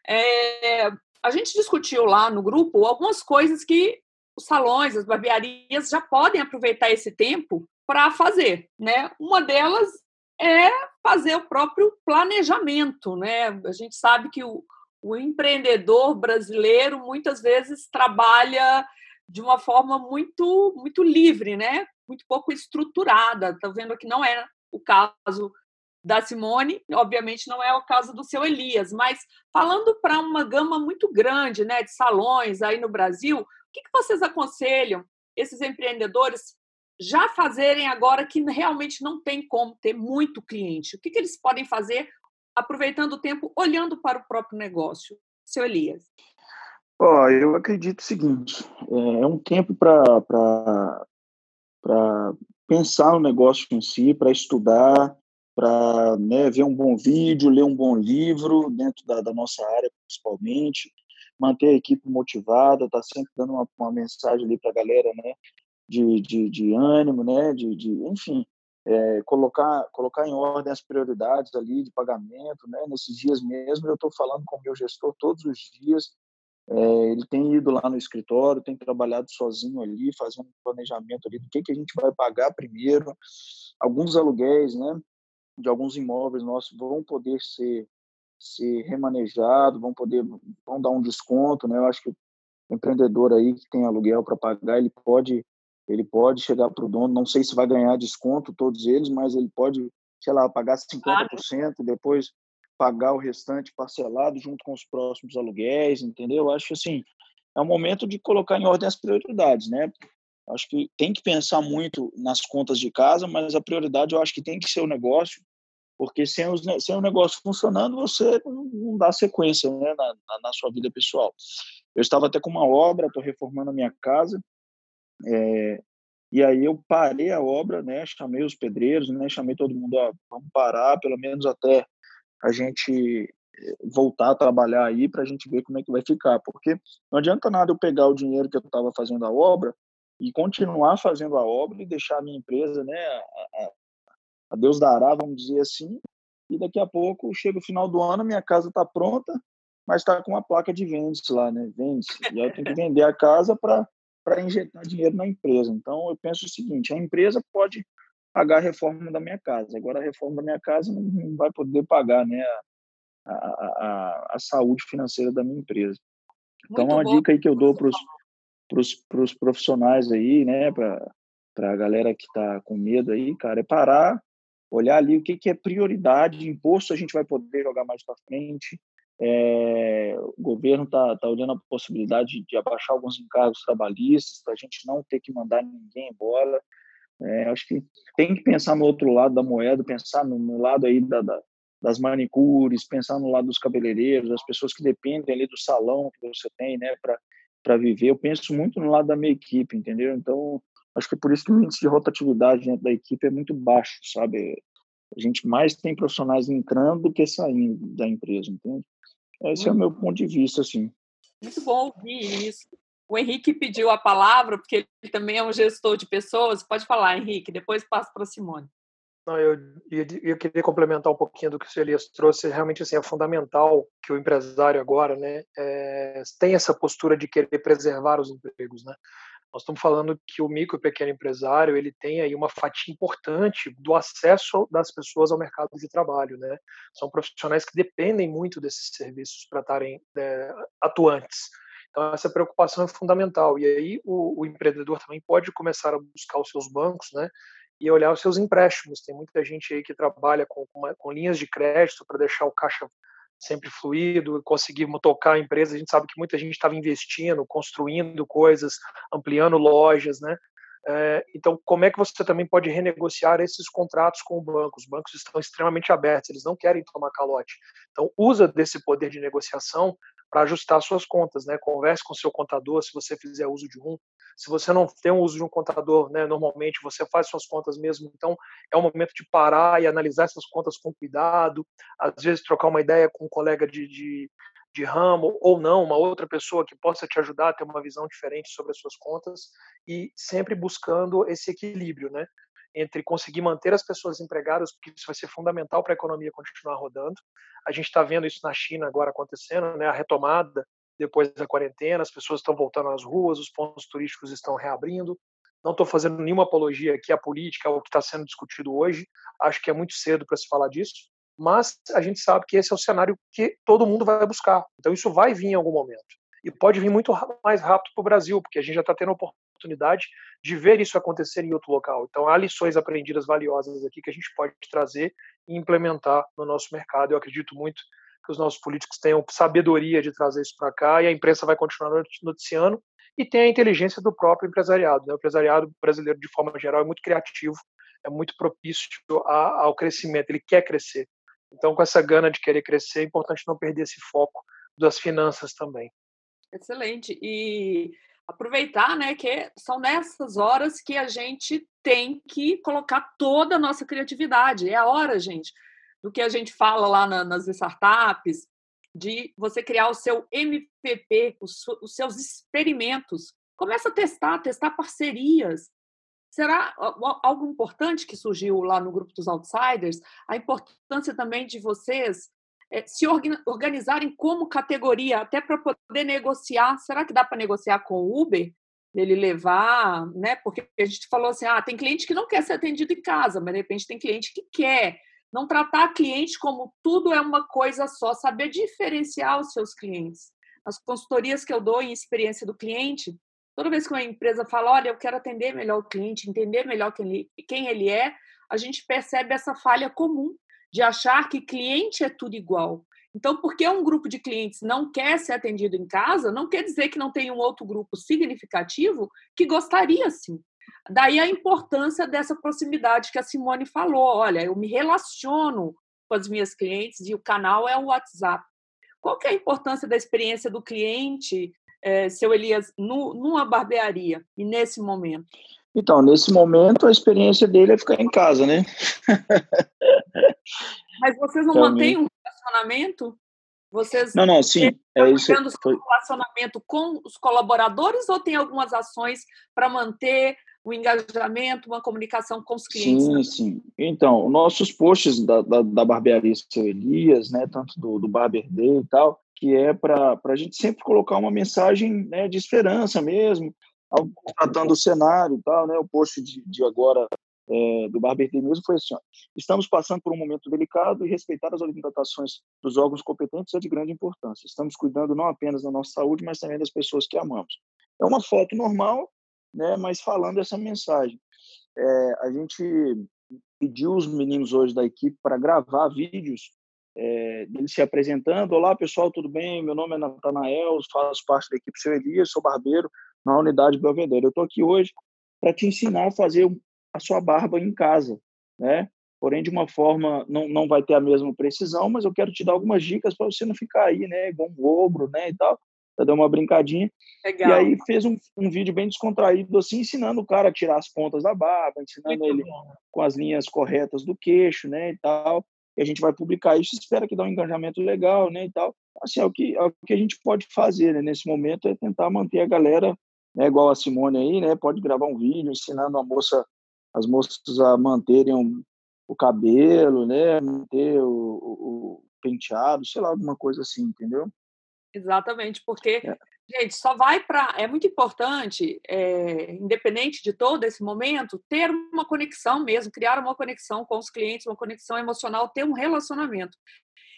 É, a gente discutiu lá no grupo algumas coisas que os salões, as barbearias já podem aproveitar esse tempo para fazer, né? Uma delas é fazer o próprio planejamento, né? A gente sabe que o, o empreendedor brasileiro muitas vezes trabalha de uma forma muito muito livre, né? Muito pouco estruturada. Tá vendo que não é o caso da Simone, obviamente não é o caso do seu Elias, mas falando para uma gama muito grande, né, de salões aí no Brasil, o que, que vocês aconselham esses empreendedores já fazerem agora que realmente não tem como ter muito cliente? O que, que eles podem fazer aproveitando o tempo, olhando para o próprio negócio? Seu Elias. Ó, eu acredito o seguinte, é, é um tempo para pensar no negócio em si, para estudar, para né, ver um bom vídeo, ler um bom livro dentro da, da nossa área, principalmente, manter a equipe motivada, tá sempre dando uma, uma mensagem ali para a galera, né, de, de, de, ânimo, né, de, de enfim, é, colocar colocar em ordem as prioridades ali de pagamento, né, nesses dias mesmo eu estou falando com o meu gestor todos os dias, é, ele tem ido lá no escritório, tem trabalhado sozinho ali, fazendo um planejamento ali do que, que a gente vai pagar primeiro. Alguns aluguéis, né, de alguns imóveis nossos vão poder ser, ser remanejados, vão poder vão dar um desconto, né? Eu acho que o empreendedor aí que tem aluguel para pagar, ele pode ele pode chegar para o dono, não sei se vai ganhar desconto todos eles, mas ele pode sei lá, pagar 50%, depois pagar o restante parcelado junto com os próximos aluguéis, entendeu? Eu acho assim, é um momento de colocar em ordem as prioridades, né? Acho que tem que pensar muito nas contas de casa, mas a prioridade eu acho que tem que ser o negócio, porque sem, os, sem o negócio funcionando, você não, dá sequência né, na, na, sua vida pessoal. Eu estava até com uma obra, estou reformando a minha casa, é, e aí eu parei a obra, né, chamei os pedreiros, né, chamei todo mundo, ó, vamos parar, pelo menos até a gente eh, voltar a trabalhar aí para a gente ver como é que vai ficar, porque não adianta nada eu pegar o dinheiro que eu estava fazendo a obra e continuar fazendo a obra e deixar a minha empresa, né, a, a Deus dará, vamos dizer assim, e daqui a pouco chega o final do ano, minha casa está pronta, mas está com uma placa de vendas lá, né, vende e aí eu tenho que vender a casa para injetar dinheiro na empresa. Então, eu penso o seguinte: a empresa pode pagar a reforma da minha casa, agora a reforma da minha casa não, vai poder pagar né, a, a, a, saúde financeira da minha empresa. Então, Muito uma bom. dica aí que eu dou para os profissionais aí, né, para a galera que está com medo aí, cara, é parar, olhar ali o que, que é prioridade, imposto a gente vai poder jogar mais para frente, é, o governo está tá olhando a possibilidade de abaixar alguns encargos trabalhistas para a gente não ter que mandar ninguém embora. É, acho que tem que pensar no outro lado da moeda, pensar no, no lado aí da, da, das manicures, pensar no lado dos cabeleireiros, das pessoas que dependem ali do salão que você tem, né, para viver. Eu penso muito no lado da minha equipe, entendeu? Então, acho que é por isso que o índice de rotatividade dentro da equipe é muito baixo, sabe? A gente mais tem profissionais entrando do que saindo da empresa, entende? Esse é o meu ponto de vista, assim. Muito bom ouvir isso. O Henrique pediu a palavra, porque ele também é um gestor de pessoas. Pode falar, Henrique, depois passo para a Simone. Não, eu, eu, queria complementar um pouquinho do que o Elias trouxe. Realmente, assim, é fundamental que o empresário agora né, é, tenha essa postura de querer preservar os empregos. Né? Nós estamos falando que o micro e pequeno empresário ele tem aí uma fatia importante do acesso das pessoas ao mercado de trabalho, né? São profissionais que dependem muito desses serviços para estarem é, atuantes. Então essa preocupação é fundamental. E aí o, o, empreendedor também pode começar a buscar os seus bancos, né? E olhar os seus empréstimos. Tem muita gente aí que trabalha com, com, com linhas de crédito para deixar o caixa sempre fluido, conseguimos tocar a empresa. A gente sabe que muita gente estava investindo, construindo coisas, ampliando lojas, né? É, então, como é que você também pode renegociar esses contratos com o banco? Os bancos estão extremamente abertos, eles não querem tomar calote. Então, usa desse poder de negociação para ajustar suas contas, né? Converse com seu contador se você fizer uso de um. Se você não tem o uso de um contador, né, normalmente você faz suas contas mesmo. Então, é o momento de parar e analisar essas contas com cuidado. Às vezes, trocar uma ideia com um colega de, de, de ramo ou não, uma outra pessoa que possa te ajudar a ter uma visão diferente sobre as suas contas e sempre buscando esse equilíbrio, né? Entre conseguir manter as pessoas empregadas, porque isso vai ser fundamental para a economia continuar rodando. A gente está vendo isso na China agora acontecendo, né, a retomada depois da quarentena, as pessoas estão voltando às ruas, os pontos turísticos estão reabrindo. Não estou fazendo nenhuma apologia aqui à política, ao que está sendo discutido hoje. Acho que é muito cedo para se falar disso, mas a gente sabe que esse é o cenário que todo mundo vai buscar. Então isso vai vir em algum momento e pode vir muito mais rápido para o Brasil, porque a gente já está tendo oportunidade de ver isso acontecer em outro local. Então, há lições aprendidas valiosas aqui que a gente pode trazer e implementar no nosso mercado. Eu acredito muito que os nossos políticos tenham sabedoria de trazer isso para cá e a imprensa vai continuar noticiando e tem a inteligência do próprio empresariado. Né? O empresariado brasileiro, de forma geral, é muito criativo, é muito propício ao crescimento, ele quer crescer. Então, com essa gana de querer crescer, é importante não perder esse foco das finanças também. Excelente. E aproveitar, né, que são nessas horas que a gente tem que colocar toda a nossa criatividade. É a hora, gente, do que a gente fala lá na, nas startups, de você criar o seu MVP, os, os seus experimentos. Começa a testar, testar parcerias. Será algo importante que surgiu lá no grupo dos outsiders? A importância também de vocês se organizarem como categoria, até para poder negociar. Será que dá para negociar com o Uber? Ele levar, né? Porque a gente falou assim: ah, tem cliente que não quer ser atendido em casa, mas de repente tem cliente que quer. Não tratar cliente como tudo é uma coisa só, saber diferenciar os seus clientes. As consultorias que eu dou em experiência do cliente, Toda vez que uma empresa fala, olha, eu quero atender melhor o cliente, entender melhor quem ele é, a gente percebe essa falha comum de achar que cliente é tudo igual. Então, porque um grupo de clientes não quer ser atendido em casa, não quer dizer que não tem um outro grupo significativo que gostaria sim. Daí a importância dessa proximidade que a Simone falou. Olha, eu me relaciono com as minhas clientes e o canal é o WhatsApp. Qual que é a importância da experiência do cliente, é, seu Elias, no, numa barbearia e nesse momento? Então, nesse momento, a experiência dele é ficar em casa, né? Mas vocês não mantêm um relacionamento? Vocês não, não, sim, é isso. Foi... relacionamento com os colaboradores ou tem algumas ações para manter o engajamento, uma comunicação com os clientes? Sim, sim. Então, nossos posts da, da, da barbearia Seu Elias, né, tanto do, do Barber Day e tal, que é para a gente sempre colocar uma mensagem né, de esperança mesmo, tratando o cenário e tal, né? O post de, de agora é, do Barber mesmo foi assim: ó, estamos passando por um momento delicado e respeitar as orientações dos órgãos competentes é de grande importância. Estamos cuidando não apenas da nossa saúde, mas também das pessoas que amamos. É uma foto normal, né? Mas falando essa mensagem. É, a gente pediu os meninos hoje da equipe para gravar vídeos é, dele se apresentando. Olá, pessoal, tudo bem? Meu nome é Natanael, faço parte da equipe Seu Elias, sou barbeiro na unidade Belvedere. Eu estou aqui hoje para te ensinar a fazer a sua barba em casa, né? Porém, de uma forma, não, não vai ter a mesma precisão, mas eu quero te dar algumas dicas para você não ficar aí, né, igual um ogro, né, e tal, para dar uma brincadinha. Legal. E aí fez um, um vídeo bem descontraído, assim, ensinando o cara a tirar as pontas da barba, ensinando Muito ele bom. com as linhas corretas do queixo, né, e tal. E a gente vai publicar isso, espera que dê um engajamento legal, né, e tal. Assim, é o que, é o que a gente pode fazer, né, nesse momento, é tentar manter a galera né, igual a Simone aí, né, pode gravar um vídeo ensinando a moça, as moças a manterem um, o cabelo, né, manter o, o, penteado, sei lá, alguma coisa assim, entendeu? Exatamente, porque, é. Gente, só vai para. É muito importante, é, independente de todo esse momento, ter uma conexão mesmo, criar uma conexão com os clientes, uma conexão emocional, ter um relacionamento.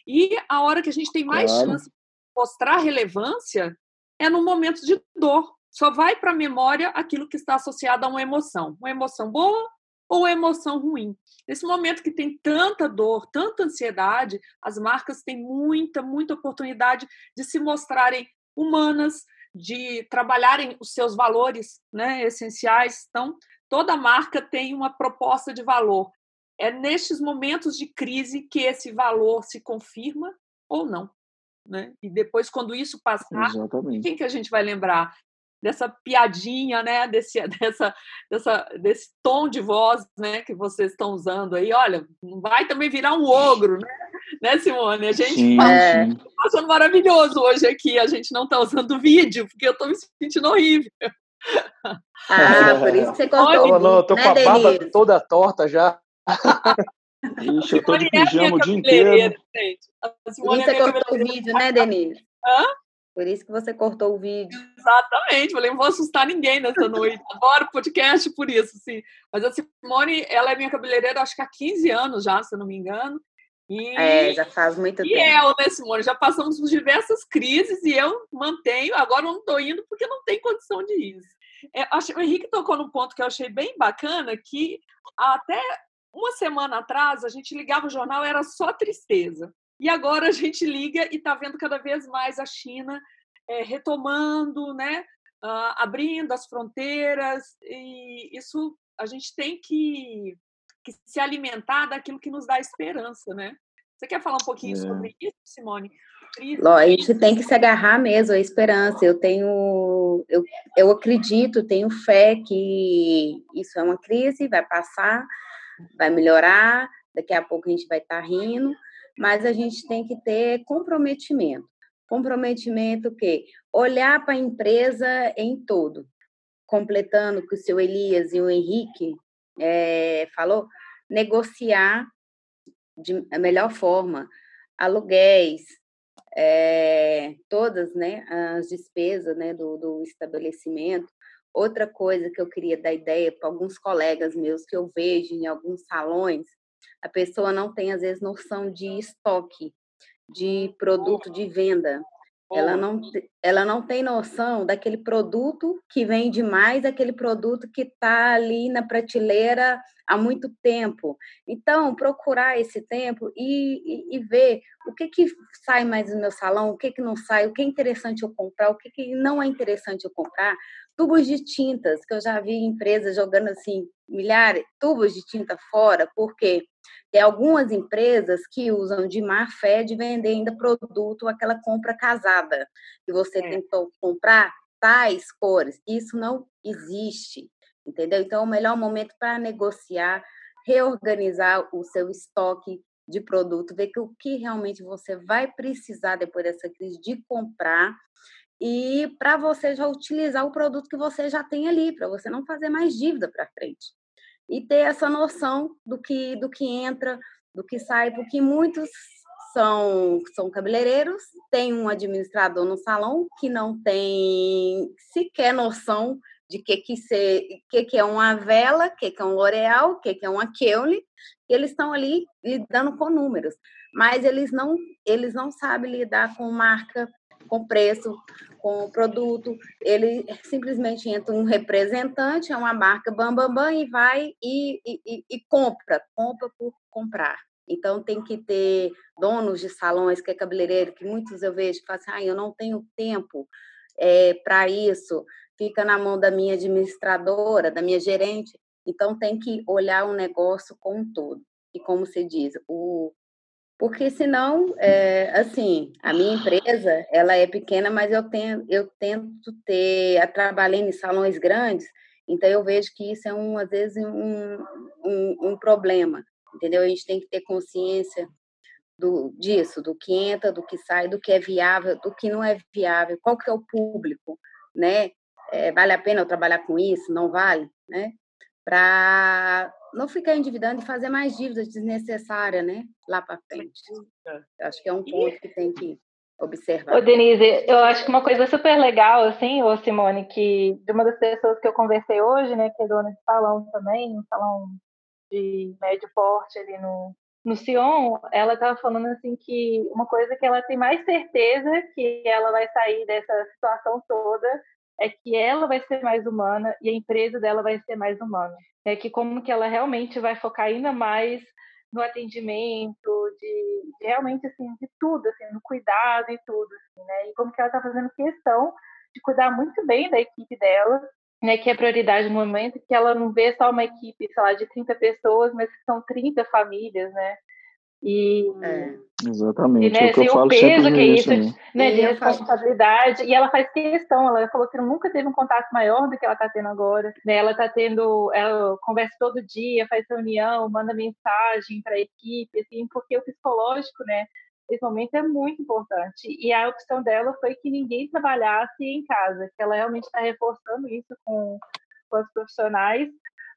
E a hora que a gente tem mais claro. chance de mostrar relevância é no momento de dor, só vai para a memória aquilo que está associado a uma emoção, uma emoção boa ou uma emoção ruim. Nesse momento que tem tanta dor, tanta ansiedade, as marcas têm muita, muita oportunidade de se mostrarem humanas, de trabalharem os seus valores né, essenciais. Então, toda marca tem uma proposta de valor. É nestes momentos de crise que esse valor se confirma ou não. Né? E depois, quando isso passar, Exatamente. quem que a gente vai lembrar? dessa piadinha, né? Desse, dessa, dessa, desse tom de voz, né? Que vocês estão usando aí. Olha, vai também virar um ogro, né? Né, Simone? A gente sim, tá é. achando maravilhoso hoje aqui. A gente não está usando vídeo, porque eu estou me sentindo horrível. Ah, por isso que você cortou Não, não, eu tô né, com a barba Denise? toda torta já. Ixi, eu tô de é pijama o dia inteiro. Gente. Por isso você é cortou o vídeo, né, Denise? Hã? Por isso que você cortou o vídeo. Exatamente. Falei, não vou assustar ninguém nessa noite. Adoro podcast por isso, sim. Mas a Simone, ela é minha cabeleireira, acho que há 15 anos já, se eu não me engano. E, é, já faz muito e tempo. E eu, né, Simone? Já passamos por diversas crises e eu mantenho. Agora não estou indo porque não tem condição de ir. É, acho, o Henrique tocou num ponto que eu achei bem bacana, que até uma semana atrás a gente ligava o jornal, era só tristeza. E agora a gente liga e está vendo cada vez mais a China é, retomando, né, uh, abrindo as fronteiras, e isso a gente tem que, que, se alimentar daquilo que nos dá esperança, né? Você quer falar um pouquinho é. sobre isso, Simone? a gente tem que se agarrar mesmo à esperança. Eu tenho, eu, eu acredito, tenho fé que isso é uma crise, vai passar, vai melhorar, daqui a pouco a gente vai estar tá rindo, mas a gente tem que ter comprometimento. Comprometimento que olhar para a empresa em todo, completando que o seu Elias e o Henrique é, falou, negociar de a melhor forma, aluguéis, é, todas né, as despesas né, do, do estabelecimento. Outra coisa que eu queria dar ideia para alguns colegas meus que eu vejo em alguns salões, a pessoa não tem, às vezes, noção de estoque, de produto de venda. Ela não, ela não tem noção daquele produto que vende mais, aquele produto que está ali na prateleira há muito tempo. Então, procurar esse tempo e, e, e, ver o que, que sai mais no meu salão, o que, que não sai, o que é interessante eu comprar, o que, que não é interessante eu comprar. Tubos de tintas, que eu já vi empresas jogando assim, milhares, tubos de tinta fora, porque tem algumas empresas que usam de má fé de vender ainda produto, aquela compra casada, que você é. tentou comprar tais cores. Isso não existe, entendeu? Então, é o melhor momento para negociar, reorganizar o seu estoque de produto, ver que o que realmente você vai precisar depois dessa crise de comprar e para você já utilizar o produto que você já tem ali, para você não fazer mais dívida para frente e ter essa noção do que do que entra, do que sai, porque muitos são são cabeleireiros, tem um administrador no salão que não tem sequer noção de que que se, que que é uma vela, que que é um L'Oreal, que que é uma Keule, eles estão ali lidando com números, mas eles não eles não sabem lidar com marca, com preço, com o produto, ele simplesmente entra um representante, é uma marca bam, bam, bam e vai e, e, e compra, compra por comprar. Então, tem que ter donos de salões, que é cabeleireiro, que muitos eu vejo que falam assim, ah, eu não tenho tempo é, para isso, fica na mão da minha administradora, da minha gerente. Então, tem que olhar o negócio como um todo. E como se diz, o, porque senão, é, assim, a minha empresa, ela é pequena, mas eu, tenho, eu tento ter, trabalhei em salões grandes, então eu vejo que isso é, um, às vezes, um, um, um problema, entendeu? A gente tem que ter consciência do, disso, do que entra, do que sai, do que é viável, do que não é viável, qual que é o público, né? É, vale a pena eu trabalhar com isso? Não vale, né? Para não ficar endividando e fazer mais dívidas desnecessárias, né? Lá para frente. acho que é um ponto que tem que observar. Ô, Denise, eu acho que uma coisa super legal, assim, ô Simone, que de uma das pessoas que eu conversei hoje, né, que é dona de salão também, um salão de médio porte ali no, no Sion, ela estava falando assim que uma coisa que ela tem mais certeza que ela vai sair dessa situação toda é que ela vai ser mais humana e a empresa dela vai ser mais humana. É que como que ela realmente vai focar ainda mais no atendimento, de, de realmente assim, de tudo, assim, no cuidado e tudo, assim, né? E como que ela está fazendo questão de cuidar muito bem da equipe dela, né, que é prioridade no momento, que ela não vê só uma equipe, sei lá, de 30 pessoas, mas que são 30 famílias, né? E, é. Exatamente. E, né, é o, que eu falo o peso que é isso, né, né de responsabilidade. E ela faz questão, ela falou que nunca teve um contato maior do que ela está tendo agora. Né? Ela está tendo, ela conversa todo dia, faz reunião, manda mensagem para a equipe, assim, porque o psicológico, né? Esse momento é muito importante. E a opção dela foi que ninguém trabalhasse em casa, que ela realmente está reforçando isso com, com os profissionais,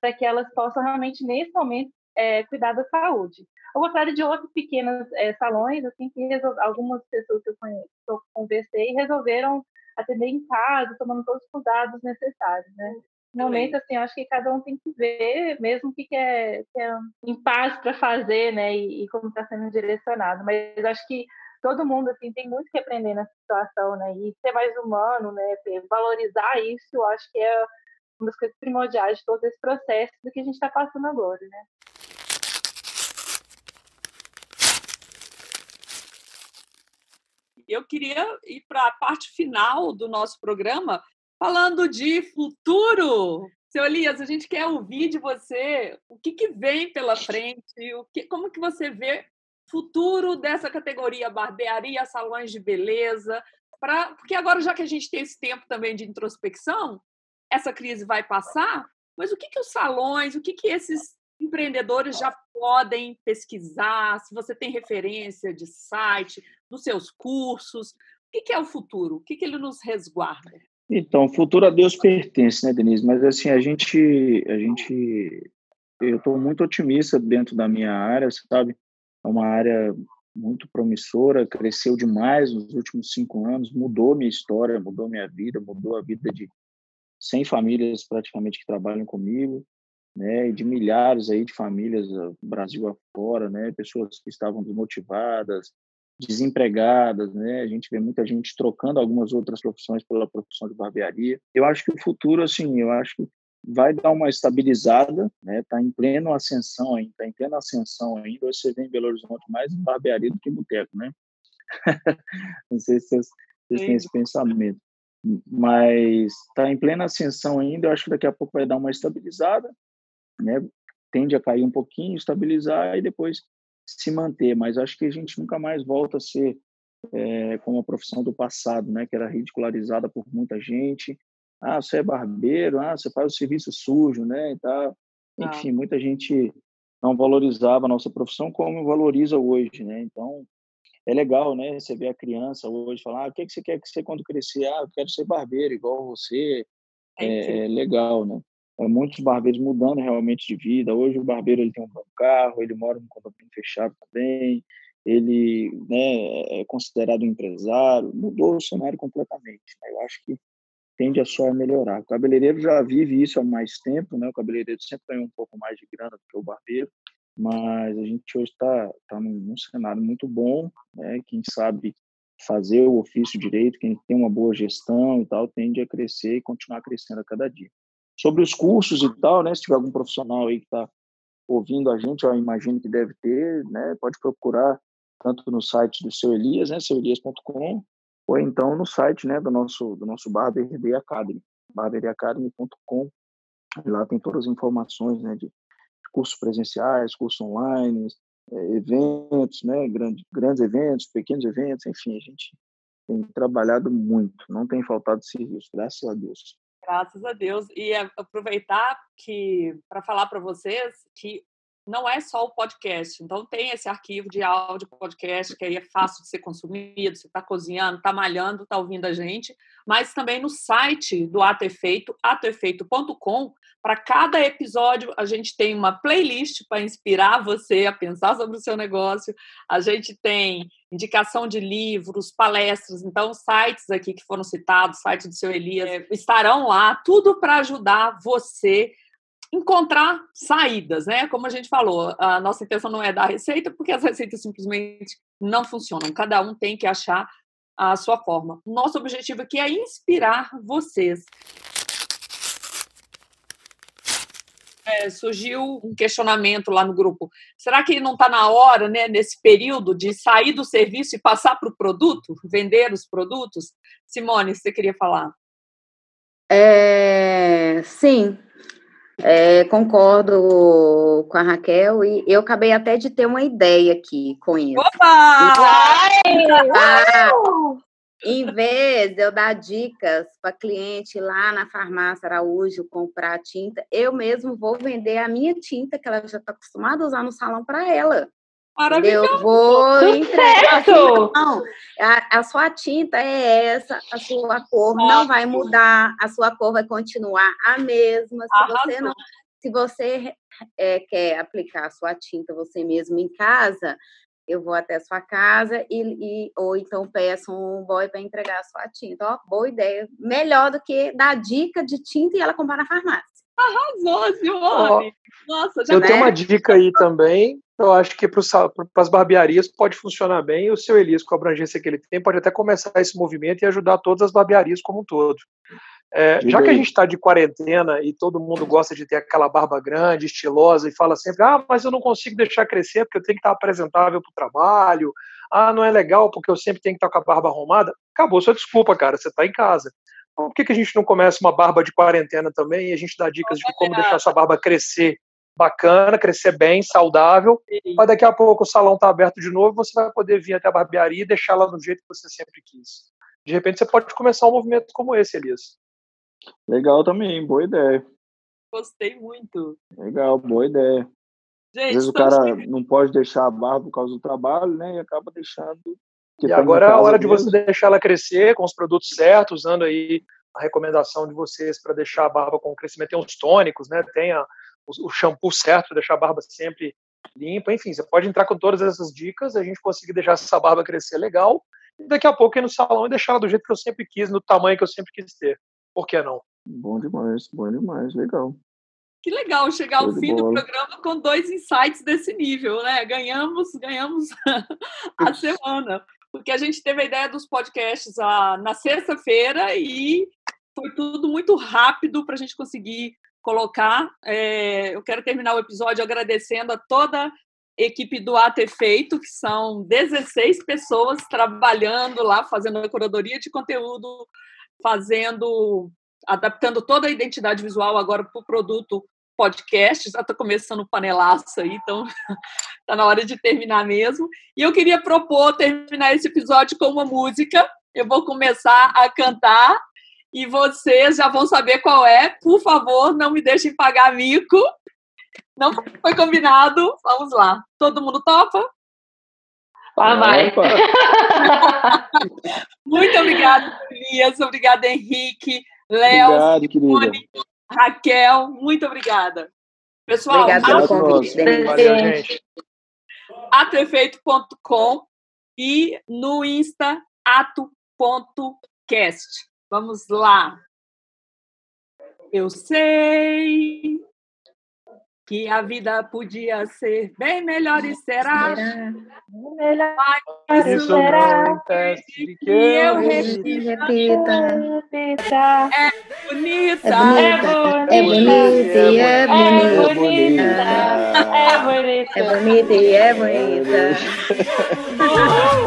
para que elas possam realmente, nesse momento, é, cuidar da saúde. Ao contrário de outros pequenos é, salões, assim, que algumas pessoas que eu, conheço, que eu conversei resolveram atender em casa, tomando todos os cuidados necessários, né? No momento, assim, eu acho que cada um tem que ver mesmo o que, que, é, que é em paz para fazer, né? E, e como está sendo direcionado. Mas acho que todo mundo, assim, tem muito que aprender nessa situação, né? E ser mais humano, né? Valorizar isso, eu acho que é uma das coisas primordiais de todo esse processo do que a gente está passando agora, né? Eu queria ir para a parte final do nosso programa falando de futuro. Seu Elias, a gente quer ouvir de você o que, que vem pela frente, o que, como que você vê futuro dessa categoria barbearia, salões de beleza, pra, porque agora já que a gente tem esse tempo também de introspecção, essa crise vai passar, mas o que, que os salões, o que, que esses empreendedores já podem pesquisar, se você tem referência de site, dos seus cursos. O que é o futuro? O que ele nos resguarda? Então, o futuro a Deus pertence, né, Denise? Mas assim, a gente, a gente, eu estou muito otimista dentro da minha área, sabe? É uma área muito promissora, cresceu demais nos últimos cinco anos, mudou minha história, mudou minha vida, mudou a vida de 100 famílias praticamente que trabalham comigo né, de milhares aí de famílias Brasil afora, né, pessoas que estavam desmotivadas, desempregadas, né? A gente vê muita gente trocando algumas outras profissões pela profissão de barbearia. Eu acho que o futuro, assim, eu acho que vai dar uma estabilizada, né? Está em pleno ascensão ainda, está em plena ascensão ainda. Você vê em Belo Horizonte mais barbearia do que boteco, né? Não sei se vocês, vocês têm esse pensamento, mas está em plena ascensão ainda. Eu acho que daqui a pouco vai dar uma estabilizada, né? Tende a cair um pouquinho, estabilizar e depois se manter. Mas acho que a gente nunca mais volta a ser é, como a profissão do passado, né? Que era ridicularizada por muita gente ah, você é barbeiro, ah, você faz o serviço sujo, né, e tal. Enfim, muita gente não valorizava a nossa profissão como valoriza hoje, né? Então, é legal, né? Você vê a criança hoje falar, ah, o que, que você quer que você quando crescer? Ah, eu quero ser barbeiro igual você. É, é legal, né? É, muitos barbeiros mudando realmente de vida. Hoje o barbeiro ele tem um carro, ele mora num condomínio fechado também, ele né, é considerado um empresário, mudou o cenário completamente. Né? Eu acho que tende a só melhorar. O cabeleireiro já vive isso há mais tempo, né? O cabeleireiro sempre ganhou um pouco mais de grana do que o barbeiro, mas a gente hoje está tá num, num, cenário muito bom, né? Quem sabe fazer o ofício direito, quem tem uma boa gestão e tal, tende a crescer e continuar crescendo a cada dia. Sobre os cursos e tal, né? Se tiver algum profissional aí que está ouvindo a gente, eu imagino que deve ter, né? Pode procurar tanto no site do seu Elias, né? Seuelias.com, ou então no site né, do nosso, do nosso Barber Day Academy, barberacademy.com. Lá tem todas as informações né, de cursos presenciais, cursos online, é, eventos, né, grandes, grandes eventos, pequenos eventos, enfim, a gente tem trabalhado muito, não tem faltado serviço, graças a Deus. Graças a Deus. E aproveitar que para falar para vocês que não é só o podcast. Então, tem esse arquivo de áudio podcast, que aí é fácil de ser consumido. Você está cozinhando, está malhando, está ouvindo a gente. Mas também no site do Ato Efeito, atoefeito.com, para cada episódio, a gente tem uma playlist para inspirar você a pensar sobre o seu negócio. A gente tem indicação de livros, palestras. Então, sites aqui que foram citados, site do seu Elias, é, estarão lá, tudo para ajudar você encontrar saídas, né? Como a gente falou, a nossa intenção não é dar receita, porque as receitas simplesmente não funcionam. Cada um tem que achar a sua forma. Nosso objetivo aqui é inspirar vocês. É, surgiu um questionamento lá no grupo. Será que não está na hora, né, nesse período, de sair do serviço e passar para o produto, vender os produtos? Simone, você queria falar? É, sim, é, concordo com a Raquel e eu acabei até de ter uma ideia aqui com isso. Opa! Em vez de eu dar dicas para cliente lá na farmácia Araújo comprar tinta, eu mesmo vou vender a minha tinta que ela já está acostumada a usar no salão para ela. Maravilhoso. Eu vou entregar. Assim, não, a, a, sua tinta é essa, a sua cor Ótimo. não vai mudar, a sua cor vai continuar a mesma. Se Arrasou. você não, se você é, quer aplicar a sua tinta você mesmo em casa, eu vou até a sua casa e, e ou então peço um boy para entregar a sua tinta. Ó, boa ideia. Melhor do que dar dica de tinta e ela comprar na farmácia. Arrasou, Simone! Nossa, já Eu tenho uma dica aí também eu acho que para as barbearias pode funcionar bem. O seu Elias, com a abrangência que ele tem, pode até começar esse movimento e ajudar todas as barbearias como um todo. É, já que a gente está de quarentena e todo mundo gosta de ter aquela barba grande, estilosa, e fala sempre: ah, mas eu não consigo deixar crescer porque eu tenho que estar apresentável para o trabalho. Ah, não é legal porque eu sempre tenho que estar com a barba arrumada. Acabou sua desculpa, cara, você está em casa. Por que, que a gente não começa uma barba de quarentena também e a gente dá dicas de como deixar sua barba crescer bacana, crescer bem, saudável, Sim. mas daqui a pouco o salão está aberto de novo, você vai poder vir até a barbearia e deixar ela do jeito que você sempre quis. De repente você pode começar um movimento como esse, Elias. Legal também, boa ideia. Gostei muito. Legal, boa ideia. Gente, Às vezes o cara não pode deixar a barba por causa do trabalho, né? E acaba deixando. E agora é a hora mesmo. de você deixar ela crescer com os produtos certos, usando aí a recomendação de vocês para deixar a barba com crescimento. Tem os tônicos, né? Tem a, o, shampoo certo, deixar a barba sempre limpa, enfim, você pode entrar com todas essas dicas, a gente conseguir deixar essa barba crescer legal, e daqui a pouco ir no salão e deixar ela do jeito que eu sempre quis, no tamanho que eu sempre quis ter. Por que não? Bom demais, bom demais, legal. que legal chegar ao fim do programa com dois insights desse nível, né? Ganhamos, ganhamos a semana, porque a gente teve a ideia dos podcasts a, na sexta-feira e foi tudo muito rápido para a gente conseguir colocar. É, eu quero terminar o episódio agradecendo a toda a equipe do AT Feito, que são 16 pessoas trabalhando lá, fazendo a curadoria de conteúdo, fazendo, adaptando toda a identidade visual agora para o produto podcast, já está começando o panelaço aí, então está na hora de terminar mesmo. E eu queria propor terminar esse episódio com uma música. Eu vou começar a cantar e vocês já vão saber qual é. Por favor, não me deixem pagar mico. Não foi combinado. Vamos lá. Todo mundo topa? Lá vai. Muito obrigada, Elias. Obrigada, Henrique, Léo, Simone, Raquel. Muito obrigada. Pessoal, obrigada pelo convite. Atefeito.com e no Insta ato.cast. Vamos lá. Eu sei que a vida podia ser bem melhor e será. Melhor Mas Isso será que que eu repita. Repita. É bonita. É bonita. É bonita. É bonita. É bonita. É bonita é bonita.